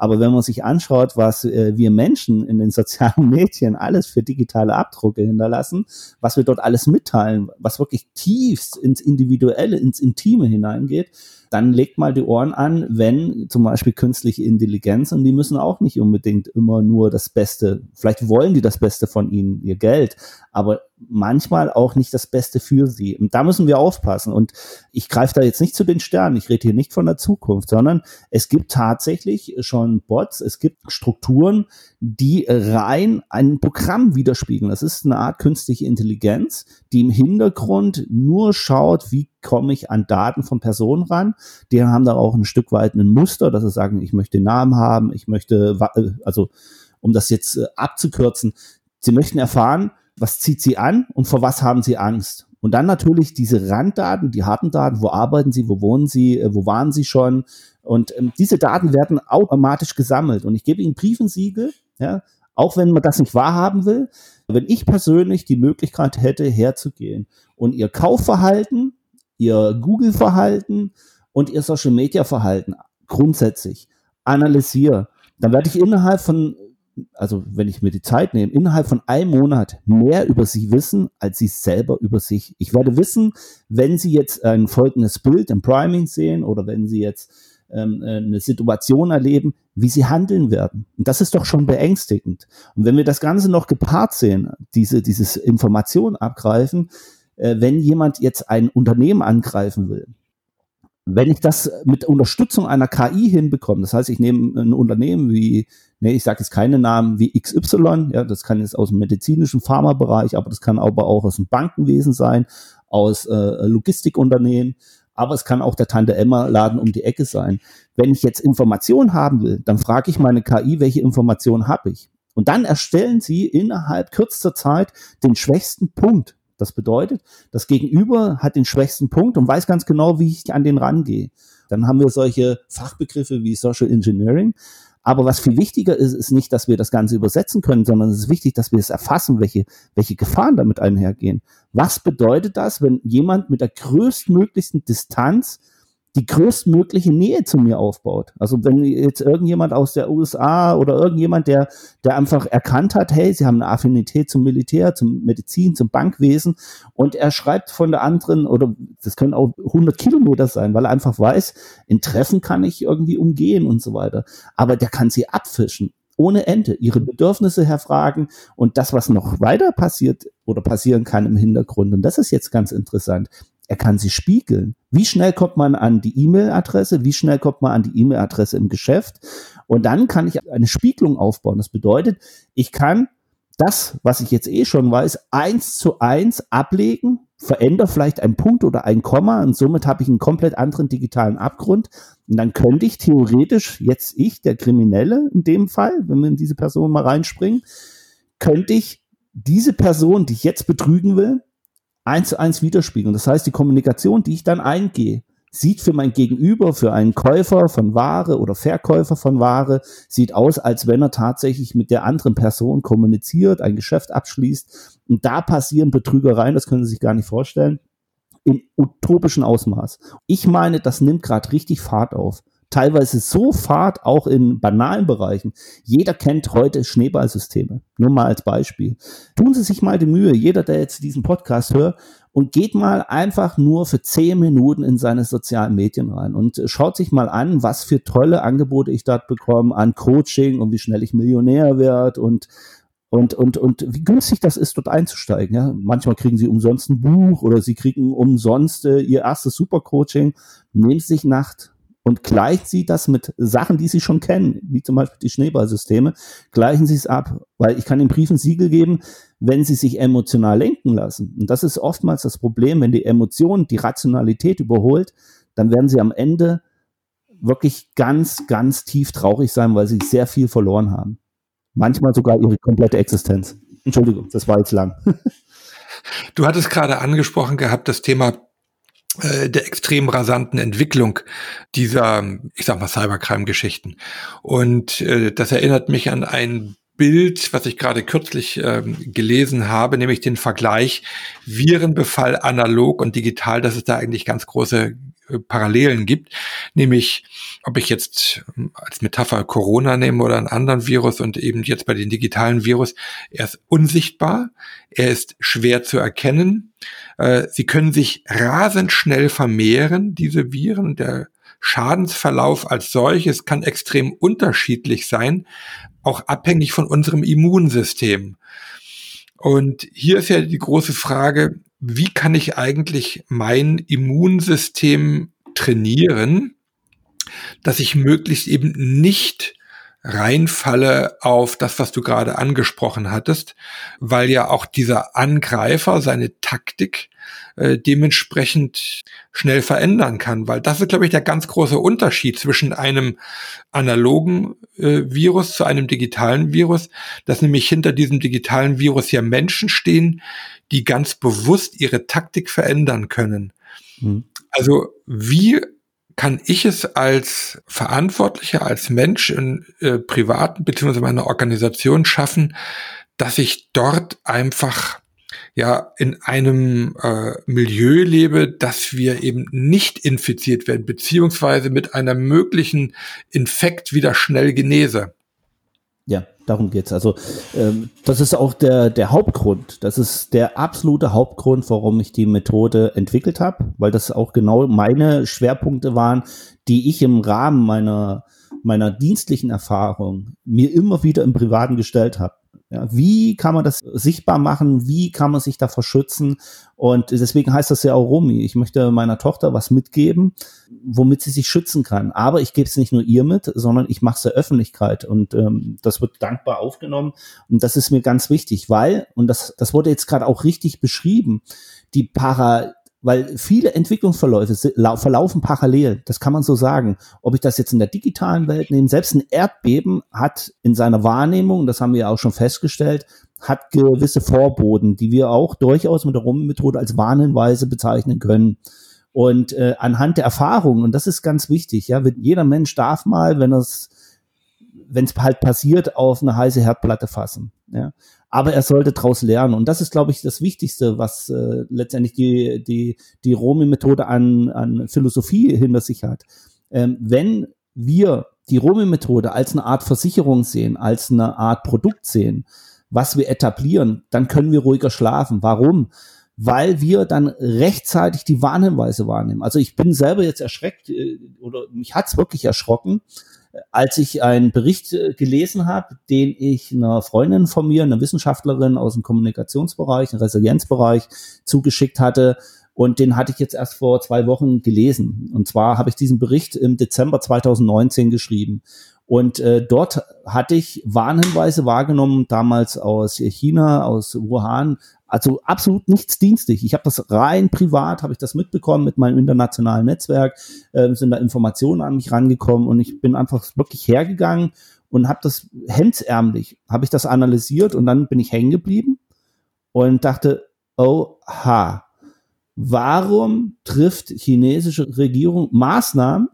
Aber wenn man sich anschaut, was äh, wir Menschen in den sozialen Medien alles für digitale Abdrucke hinterlassen, was wir dort alles mitteilen, was wirklich tiefst ins Individuelle, ins Intime hineingeht, dann legt mal die Ohren an, wenn zum Beispiel künstliche Intelligenz und die müssen auch nicht unbedingt immer nur das Beste, vielleicht wollen die das Beste von ihnen, ihr Geld, aber manchmal auch nicht das Beste für sie. Und da müssen wir aufpassen. Und ich greife da jetzt nicht zu den Sternen, ich rede hier nicht von der Zukunft, sondern es gibt tatsächlich schon Bots, es gibt Strukturen, die rein ein Programm widerspiegeln. Das ist eine Art künstliche Intelligenz, die im Hintergrund nur schaut, wie komme ich an Daten von Personen ran. Die haben da auch ein Stück weit ein Muster, dass sie sagen, ich möchte Namen haben, ich möchte, äh, also um das jetzt äh, abzukürzen, sie möchten erfahren, was zieht sie an und vor was haben sie Angst. Und dann natürlich diese Randdaten, die harten Daten, wo arbeiten sie, wo wohnen sie, äh, wo waren sie schon. Und ähm, diese Daten werden automatisch gesammelt. Und ich gebe ihnen Briefensiegel, ja, auch wenn man das nicht wahrhaben will. Wenn ich persönlich die Möglichkeit hätte, herzugehen und ihr Kaufverhalten ihr Google-Verhalten und ihr Social-Media-Verhalten grundsätzlich analysiere, dann werde ich innerhalb von, also wenn ich mir die Zeit nehme, innerhalb von einem Monat mehr über sie wissen, als sie selber über sich. Ich werde wissen, wenn sie jetzt ein folgendes Bild im Priming sehen oder wenn sie jetzt ähm, äh, eine Situation erleben, wie sie handeln werden. Und das ist doch schon beängstigend. Und wenn wir das Ganze noch gepaart sehen, diese, dieses Information abgreifen, äh, wenn jemand jetzt ein Unternehmen angreifen will, wenn ich das mit Unterstützung einer KI hinbekomme, das heißt, ich nehme ein Unternehmen wie, nee, ich sage jetzt keine Namen wie XY, ja, das kann jetzt aus dem medizinischen Pharmabereich, aber das kann aber auch aus dem Bankenwesen sein, aus äh, Logistikunternehmen, aber es kann auch der Tante Emma Laden um die Ecke sein. Wenn ich jetzt Informationen haben will, dann frage ich meine KI, welche Informationen habe ich? Und dann erstellen sie innerhalb kürzester Zeit den schwächsten Punkt das bedeutet, das Gegenüber hat den schwächsten Punkt und weiß ganz genau, wie ich an den rangehe. Dann haben wir solche Fachbegriffe wie Social Engineering. Aber was viel wichtiger ist, ist nicht, dass wir das Ganze übersetzen können, sondern es ist wichtig, dass wir es erfassen, welche, welche Gefahren damit einhergehen. Was bedeutet das, wenn jemand mit der größtmöglichsten Distanz die größtmögliche Nähe zu mir aufbaut. Also wenn jetzt irgendjemand aus der USA oder irgendjemand, der, der einfach erkannt hat, hey, sie haben eine Affinität zum Militär, zum Medizin, zum Bankwesen und er schreibt von der anderen oder das können auch 100 Kilometer sein, weil er einfach weiß, in Treffen kann ich irgendwie umgehen und so weiter. Aber der kann sie abfischen ohne Ende, ihre Bedürfnisse herfragen und das, was noch weiter passiert oder passieren kann im Hintergrund. Und das ist jetzt ganz interessant er kann sie spiegeln. Wie schnell kommt man an die E-Mail-Adresse? Wie schnell kommt man an die E-Mail-Adresse im Geschäft? Und dann kann ich eine Spiegelung aufbauen. Das bedeutet, ich kann das, was ich jetzt eh schon weiß, eins zu eins ablegen, verändere vielleicht einen Punkt oder ein Komma und somit habe ich einen komplett anderen digitalen Abgrund. Und dann könnte ich theoretisch, jetzt ich, der Kriminelle in dem Fall, wenn wir in diese Person mal reinspringen, könnte ich diese Person, die ich jetzt betrügen will, eins zu eins widerspiegeln. Das heißt, die Kommunikation, die ich dann eingehe, sieht für mein Gegenüber, für einen Käufer von Ware oder Verkäufer von Ware, sieht aus, als wenn er tatsächlich mit der anderen Person kommuniziert, ein Geschäft abschließt. Und da passieren Betrügereien, das können Sie sich gar nicht vorstellen, in utopischen Ausmaß. Ich meine, das nimmt gerade richtig Fahrt auf teilweise so fad, auch in banalen Bereichen. Jeder kennt heute Schneeballsysteme. Nur mal als Beispiel. Tun Sie sich mal die Mühe, jeder, der jetzt diesen Podcast hört, und geht mal einfach nur für zehn Minuten in seine sozialen Medien rein und schaut sich mal an, was für tolle Angebote ich dort bekomme an Coaching und wie schnell ich Millionär werde und und, und, und wie günstig das ist, dort einzusteigen. Ja? Manchmal kriegen sie umsonst ein Buch oder sie kriegen umsonst äh, ihr erstes Supercoaching. Nehmen Sie sich Nacht, und gleicht sie das mit Sachen, die sie schon kennen, wie zum Beispiel die Schneeballsysteme, gleichen sie es ab, weil ich kann den Briefen Siegel geben, wenn sie sich emotional lenken lassen. Und das ist oftmals das Problem, wenn die Emotion die Rationalität überholt, dann werden sie am Ende wirklich ganz, ganz tief traurig sein, weil sie sehr viel verloren haben. Manchmal sogar ihre komplette Existenz. Entschuldigung, das war jetzt lang. Du hattest gerade angesprochen gehabt, das Thema der extrem rasanten Entwicklung dieser, ich sag mal, Cybercrime-Geschichten. Und äh, das erinnert mich an ein Bild, was ich gerade kürzlich ähm, gelesen habe, nämlich den Vergleich Virenbefall analog und digital, dass es da eigentlich ganz große äh, Parallelen gibt, nämlich ob ich jetzt ähm, als Metapher Corona nehme oder einen anderen Virus und eben jetzt bei den digitalen Virus, er ist unsichtbar, er ist schwer zu erkennen, äh, sie können sich rasend schnell vermehren, diese Viren, der Schadensverlauf als solches kann extrem unterschiedlich sein, auch abhängig von unserem Immunsystem. Und hier ist ja die große Frage, wie kann ich eigentlich mein Immunsystem trainieren, dass ich möglichst eben nicht reinfalle auf das, was du gerade angesprochen hattest, weil ja auch dieser Angreifer seine Taktik äh, dementsprechend schnell verändern kann, weil das ist, glaube ich, der ganz große Unterschied zwischen einem analogen äh, Virus zu einem digitalen Virus, dass nämlich hinter diesem digitalen Virus ja Menschen stehen, die ganz bewusst ihre Taktik verändern können. Mhm. Also wie kann ich es als Verantwortlicher, als Mensch in äh, privaten beziehungsweise meiner Organisation schaffen, dass ich dort einfach ja in einem äh, Milieu lebe, dass wir eben nicht infiziert werden, beziehungsweise mit einem möglichen Infekt wieder schnell genese. Ja, darum geht's. Also ähm, das ist auch der, der Hauptgrund. Das ist der absolute Hauptgrund, warum ich die Methode entwickelt habe, weil das auch genau meine Schwerpunkte waren, die ich im Rahmen meiner, meiner dienstlichen Erfahrung mir immer wieder im Privaten gestellt habe. Ja, wie kann man das sichtbar machen? Wie kann man sich davor schützen? Und deswegen heißt das ja auch Romi. Ich möchte meiner Tochter was mitgeben, womit sie sich schützen kann. Aber ich gebe es nicht nur ihr mit, sondern ich mache es der Öffentlichkeit. Und ähm, das wird dankbar aufgenommen. Und das ist mir ganz wichtig, weil, und das, das wurde jetzt gerade auch richtig beschrieben, die Para weil viele Entwicklungsverläufe verlaufen parallel, das kann man so sagen. Ob ich das jetzt in der digitalen Welt nehme, selbst ein Erdbeben hat in seiner Wahrnehmung, das haben wir auch schon festgestellt, hat gewisse Vorboten, die wir auch durchaus mit der Rummel-Methode als Warnhinweise bezeichnen können. Und äh, anhand der Erfahrung, und das ist ganz wichtig, ja, jeder Mensch darf mal, wenn es wenn es halt passiert, auf eine heiße Herdplatte fassen. Ja aber er sollte daraus lernen. Und das ist, glaube ich, das Wichtigste, was äh, letztendlich die, die, die Romi-Methode an, an Philosophie hinter sich hat. Ähm, wenn wir die Romi-Methode als eine Art Versicherung sehen, als eine Art Produkt sehen, was wir etablieren, dann können wir ruhiger schlafen. Warum? Weil wir dann rechtzeitig die Warnhinweise wahrnehmen. Also ich bin selber jetzt erschreckt äh, oder mich hat's wirklich erschrocken, als ich einen Bericht äh, gelesen habe, den ich einer Freundin von mir, einer Wissenschaftlerin aus dem Kommunikationsbereich, einem Resilienzbereich zugeschickt hatte. Und den hatte ich jetzt erst vor zwei Wochen gelesen. Und zwar habe ich diesen Bericht im Dezember 2019 geschrieben. Und äh, dort hatte ich Warnhinweise wahrgenommen, damals aus China, aus Wuhan, also absolut nichts dienstlich. Ich habe das rein privat, habe ich das mitbekommen mit meinem internationalen Netzwerk, äh, sind da Informationen an mich rangekommen und ich bin einfach wirklich hergegangen und habe das hemdsärmlich, habe ich das analysiert und dann bin ich hängen geblieben und dachte, oha, warum trifft chinesische Regierung Maßnahmen,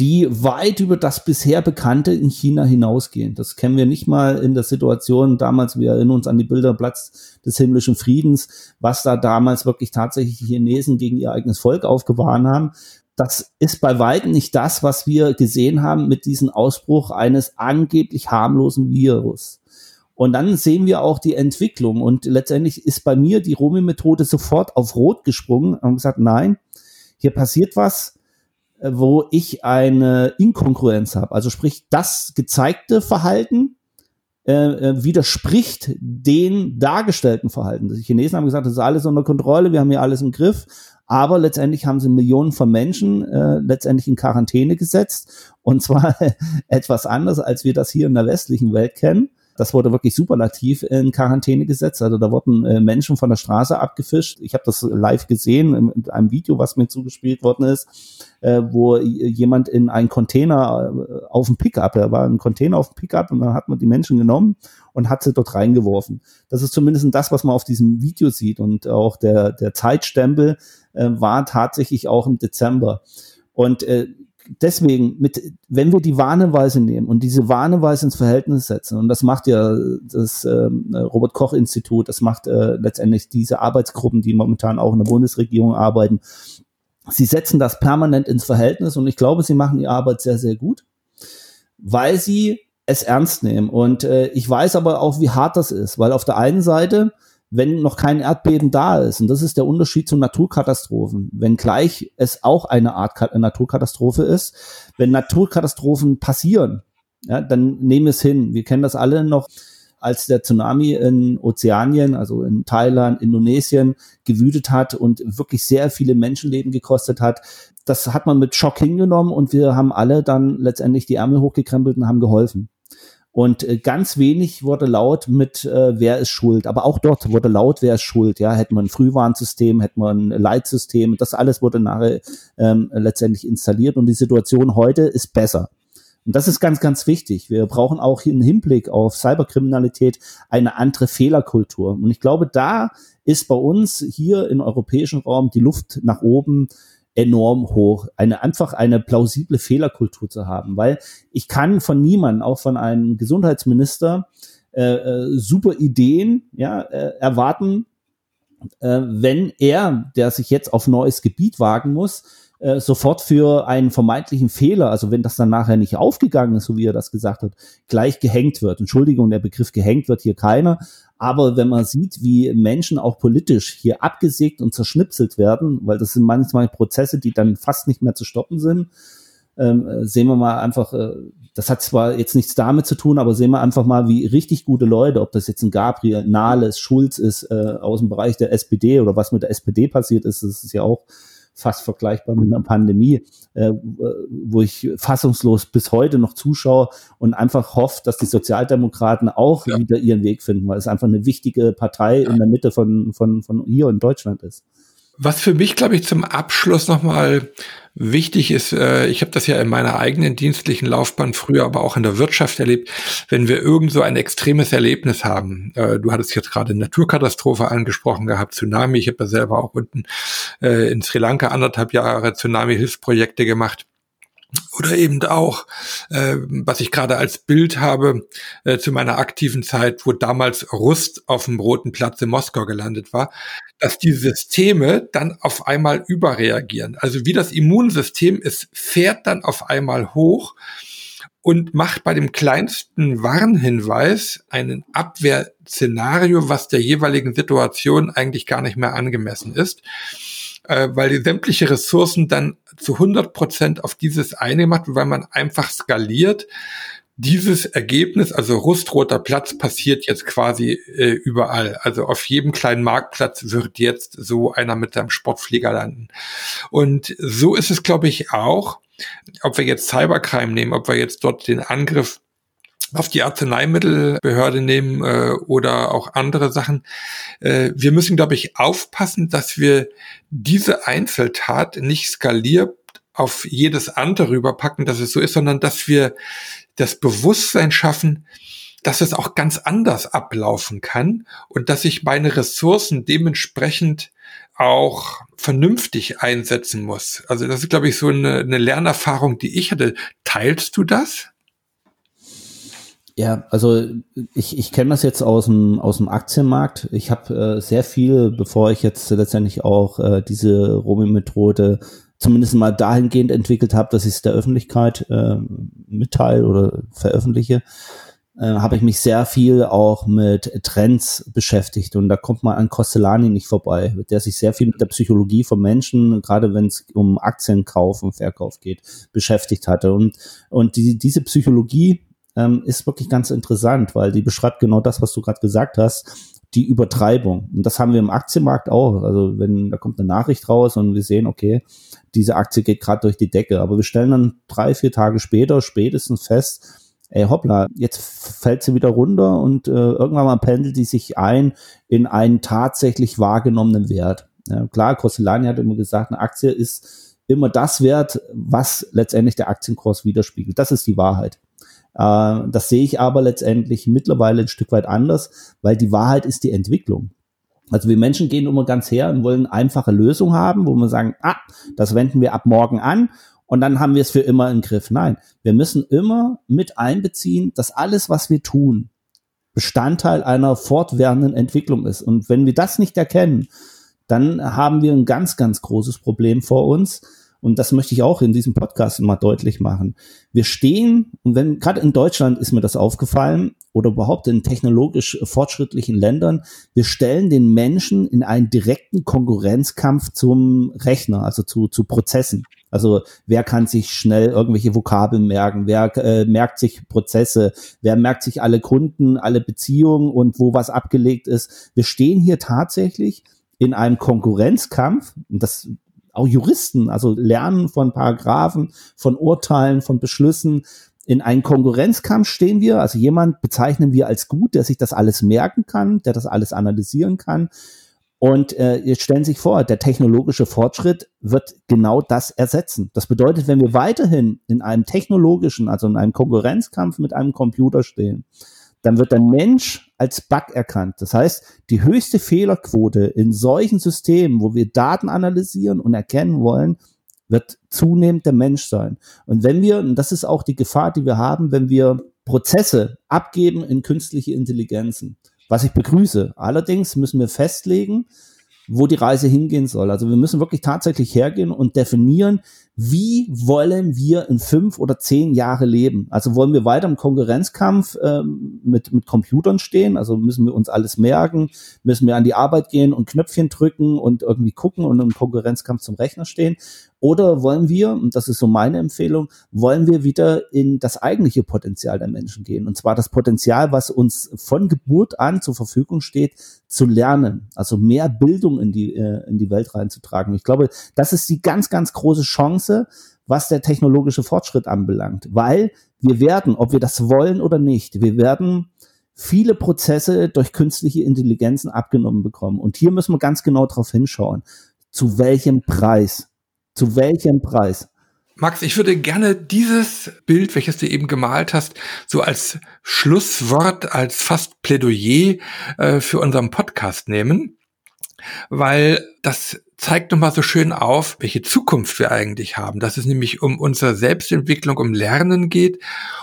die weit über das bisher Bekannte in China hinausgehen. Das kennen wir nicht mal in der Situation damals, wir erinnern uns an die Bilder Platz des himmlischen Friedens, was da damals wirklich tatsächlich die Chinesen gegen ihr eigenes Volk aufgefahren haben. Das ist bei weitem nicht das, was wir gesehen haben mit diesem Ausbruch eines angeblich harmlosen Virus. Und dann sehen wir auch die Entwicklung. Und letztendlich ist bei mir die Romi-Methode sofort auf Rot gesprungen und gesagt, nein, hier passiert was, wo ich eine Inkongruenz habe. Also sprich, das gezeigte Verhalten äh, äh, widerspricht den dargestellten Verhalten. Die Chinesen haben gesagt, das ist alles unter Kontrolle, wir haben hier alles im Griff. Aber letztendlich haben sie Millionen von Menschen äh, letztendlich in Quarantäne gesetzt. Und zwar etwas anders, als wir das hier in der westlichen Welt kennen. Das wurde wirklich superlativ in Quarantäne gesetzt. Also da wurden äh, Menschen von der Straße abgefischt. Ich habe das live gesehen in, in, einem Video, was mir zugespielt worden ist, äh, wo jemand in einen Container äh, auf dem Pickup, da war ein Container auf dem Pickup und dann hat man die Menschen genommen und hat sie dort reingeworfen. Das ist zumindest das, was man auf diesem Video sieht. Und auch der, der Zeitstempel äh, war tatsächlich auch im Dezember. Und äh, deswegen, mit, wenn wir die Warneweise nehmen und diese Warneweise ins Verhältnis setzen, und das macht ja das ähm, Robert Koch Institut, das macht äh, letztendlich diese Arbeitsgruppen, die momentan auch in der Bundesregierung arbeiten, sie setzen das permanent ins Verhältnis und ich glaube, sie machen ihre Arbeit sehr, sehr gut, weil sie es ernst nehmen. Und äh, ich weiß aber auch, wie hart das ist, weil auf der einen Seite wenn noch kein Erdbeben da ist. Und das ist der Unterschied zu Naturkatastrophen. Wenngleich es auch eine Art Naturkatastrophe ist. Wenn Naturkatastrophen passieren, ja, dann nehmen es hin. Wir kennen das alle noch, als der Tsunami in Ozeanien, also in Thailand, Indonesien, gewütet hat und wirklich sehr viele Menschenleben gekostet hat. Das hat man mit Schock hingenommen und wir haben alle dann letztendlich die Ärmel hochgekrempelt und haben geholfen. Und äh, ganz wenig wurde laut mit, äh, wer ist schuld. Aber auch dort wurde laut, wer ist schuld. Ja, hätte man ein Frühwarnsystem, hätte man ein Leitsystem. Das alles wurde nachher ähm, letztendlich installiert. Und die Situation heute ist besser. Und das ist ganz, ganz wichtig. Wir brauchen auch im Hinblick auf Cyberkriminalität eine andere Fehlerkultur. Und ich glaube, da ist bei uns hier im europäischen Raum die Luft nach oben enorm hoch. Eine einfach eine plausible Fehlerkultur zu haben, weil ich kann von niemandem, auch von einem Gesundheitsminister, äh, äh, super Ideen ja, äh, erwarten, äh, wenn er, der sich jetzt auf neues Gebiet wagen muss, äh, sofort für einen vermeintlichen Fehler, also wenn das dann nachher nicht aufgegangen ist, so wie er das gesagt hat, gleich gehängt wird. Entschuldigung, der Begriff gehängt wird hier keiner, aber wenn man sieht, wie Menschen auch politisch hier abgesägt und zerschnipselt werden, weil das sind manchmal Prozesse, die dann fast nicht mehr zu stoppen sind, ähm, sehen wir mal einfach, äh, das hat zwar jetzt nichts damit zu tun, aber sehen wir einfach mal, wie richtig gute Leute, ob das jetzt ein Gabriel, Nahles, Schulz ist, äh, aus dem Bereich der SPD oder was mit der SPD passiert ist, das ist ja auch fast vergleichbar mit einer Pandemie, äh, wo ich fassungslos bis heute noch zuschaue und einfach hoffe, dass die Sozialdemokraten auch ja. wieder ihren Weg finden, weil es einfach eine wichtige Partei ja. in der Mitte von, von, von hier in Deutschland ist. Was für mich, glaube ich, zum Abschluss nochmal wichtig ist, äh, ich habe das ja in meiner eigenen dienstlichen Laufbahn früher, aber auch in der Wirtschaft erlebt, wenn wir irgend so ein extremes Erlebnis haben. Äh, du hattest jetzt gerade Naturkatastrophe angesprochen gehabt, Tsunami. Ich habe ja selber auch unten äh, in Sri Lanka anderthalb Jahre Tsunami-Hilfsprojekte gemacht oder eben auch, äh, was ich gerade als Bild habe äh, zu meiner aktiven Zeit, wo damals Rust auf dem Roten Platz in Moskau gelandet war, dass die Systeme dann auf einmal überreagieren. Also wie das Immunsystem, es fährt dann auf einmal hoch und macht bei dem kleinsten Warnhinweis einen Abwehrszenario, was der jeweiligen Situation eigentlich gar nicht mehr angemessen ist äh, weil die sämtliche Ressourcen dann zu 100 Prozent auf dieses eine macht, weil man einfach skaliert. Dieses Ergebnis, also rustroter Platz, passiert jetzt quasi äh, überall. Also auf jedem kleinen Marktplatz wird jetzt so einer mit seinem Sportflieger landen. Und so ist es, glaube ich, auch, ob wir jetzt Cybercrime nehmen, ob wir jetzt dort den Angriff auf die Arzneimittelbehörde nehmen äh, oder auch andere Sachen. Äh, wir müssen, glaube ich, aufpassen, dass wir diese Einzeltat nicht skaliert auf jedes andere rüberpacken, dass es so ist, sondern dass wir das Bewusstsein schaffen, dass es auch ganz anders ablaufen kann und dass ich meine Ressourcen dementsprechend auch vernünftig einsetzen muss. Also das ist, glaube ich, so eine, eine Lernerfahrung, die ich hatte. Teilst du das? Ja, also ich, ich kenne das jetzt aus dem, aus dem Aktienmarkt. Ich habe äh, sehr viel, bevor ich jetzt letztendlich auch äh, diese Romi-Methode zumindest mal dahingehend entwickelt habe, dass ich es der Öffentlichkeit äh, mitteile oder veröffentliche, äh, habe ich mich sehr viel auch mit Trends beschäftigt. Und da kommt man an Costellani nicht vorbei, der sich sehr viel mit der Psychologie von Menschen, gerade wenn es um Aktienkauf und Verkauf geht, beschäftigt hatte. Und, und die, diese Psychologie ähm, ist wirklich ganz interessant, weil die beschreibt genau das, was du gerade gesagt hast, die Übertreibung. Und das haben wir im Aktienmarkt auch. Also wenn da kommt eine Nachricht raus und wir sehen, okay, diese Aktie geht gerade durch die Decke, aber wir stellen dann drei, vier Tage später spätestens fest, ey hoppla, jetzt fällt sie wieder runter und äh, irgendwann mal pendelt die sich ein in einen tatsächlich wahrgenommenen Wert. Ja, klar, Costellani hat immer gesagt, eine Aktie ist immer das Wert, was letztendlich der Aktienkurs widerspiegelt. Das ist die Wahrheit. Äh, das sehe ich aber letztendlich mittlerweile ein Stück weit anders, weil die Wahrheit ist die Entwicklung. Also wir Menschen gehen immer ganz her und wollen einfache Lösungen haben, wo wir sagen, ah, das wenden wir ab morgen an und dann haben wir es für immer im Griff. Nein, wir müssen immer mit einbeziehen, dass alles, was wir tun, Bestandteil einer fortwährenden Entwicklung ist. Und wenn wir das nicht erkennen, dann haben wir ein ganz, ganz großes Problem vor uns, und das möchte ich auch in diesem Podcast mal deutlich machen. Wir stehen, und wenn, gerade in Deutschland ist mir das aufgefallen, oder überhaupt in technologisch fortschrittlichen Ländern, wir stellen den Menschen in einen direkten Konkurrenzkampf zum Rechner, also zu, zu Prozessen. Also wer kann sich schnell irgendwelche Vokabeln merken, wer äh, merkt sich Prozesse, wer merkt sich alle Kunden, alle Beziehungen und wo was abgelegt ist. Wir stehen hier tatsächlich in einem Konkurrenzkampf, und das auch Juristen, also lernen von Paragraphen, von Urteilen, von Beschlüssen. In einem Konkurrenzkampf stehen wir, also jemand bezeichnen wir als gut, der sich das alles merken kann, der das alles analysieren kann. Und äh, jetzt stellen Sie sich vor, der technologische Fortschritt wird genau das ersetzen. Das bedeutet, wenn wir weiterhin in einem technologischen, also in einem Konkurrenzkampf mit einem Computer stehen, dann wird der Mensch als Bug erkannt. Das heißt, die höchste Fehlerquote in solchen Systemen, wo wir Daten analysieren und erkennen wollen, wird zunehmend der Mensch sein. Und wenn wir, und das ist auch die Gefahr, die wir haben, wenn wir Prozesse abgeben in künstliche Intelligenzen, was ich begrüße. Allerdings müssen wir festlegen, wo die Reise hingehen soll. Also wir müssen wirklich tatsächlich hergehen und definieren, wie wollen wir in fünf oder zehn Jahre leben? Also wollen wir weiter im Konkurrenzkampf ähm, mit, mit Computern stehen? Also müssen wir uns alles merken? Müssen wir an die Arbeit gehen und Knöpfchen drücken und irgendwie gucken und im Konkurrenzkampf zum Rechner stehen? Oder wollen wir, und das ist so meine Empfehlung, wollen wir wieder in das eigentliche Potenzial der Menschen gehen? Und zwar das Potenzial, was uns von Geburt an zur Verfügung steht, zu lernen. Also mehr Bildung in die, äh, in die Welt reinzutragen. Ich glaube, das ist die ganz, ganz große Chance, was der technologische Fortschritt anbelangt. Weil wir werden, ob wir das wollen oder nicht, wir werden viele Prozesse durch künstliche Intelligenzen abgenommen bekommen. Und hier müssen wir ganz genau drauf hinschauen. Zu welchem Preis? Zu welchem Preis? Max, ich würde gerne dieses Bild, welches du eben gemalt hast, so als Schlusswort, als fast Plädoyer äh, für unseren Podcast nehmen, weil das zeigt nochmal so schön auf, welche Zukunft wir eigentlich haben, dass es nämlich um unsere Selbstentwicklung, um Lernen geht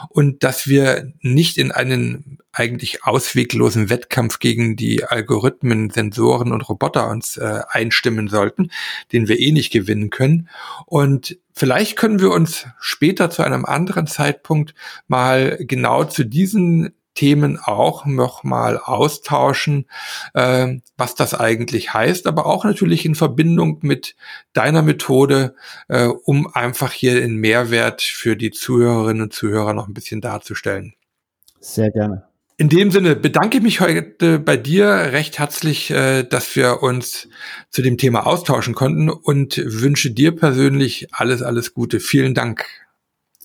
und dass wir nicht in einen eigentlich ausweglosen Wettkampf gegen die Algorithmen, Sensoren und Roboter uns äh, einstimmen sollten, den wir eh nicht gewinnen können. Und vielleicht können wir uns später zu einem anderen Zeitpunkt mal genau zu diesen Themen auch nochmal austauschen, äh, was das eigentlich heißt, aber auch natürlich in Verbindung mit deiner Methode, äh, um einfach hier den Mehrwert für die Zuhörerinnen und Zuhörer noch ein bisschen darzustellen. Sehr gerne. In dem Sinne bedanke ich mich heute bei dir recht herzlich, äh, dass wir uns zu dem Thema austauschen konnten und wünsche dir persönlich alles, alles Gute. Vielen Dank.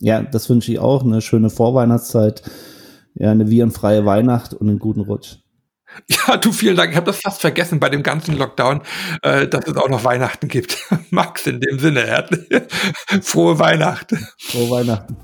Ja, das wünsche ich auch. Eine schöne Vorweihnachtszeit, ja, eine virenfreie Weihnacht und einen guten Rutsch. Ja, du vielen Dank. Ich habe das fast vergessen bei dem ganzen Lockdown, äh, dass es auch noch Weihnachten gibt. Max, in dem Sinne, frohe Weihnachten. Frohe Weihnachten.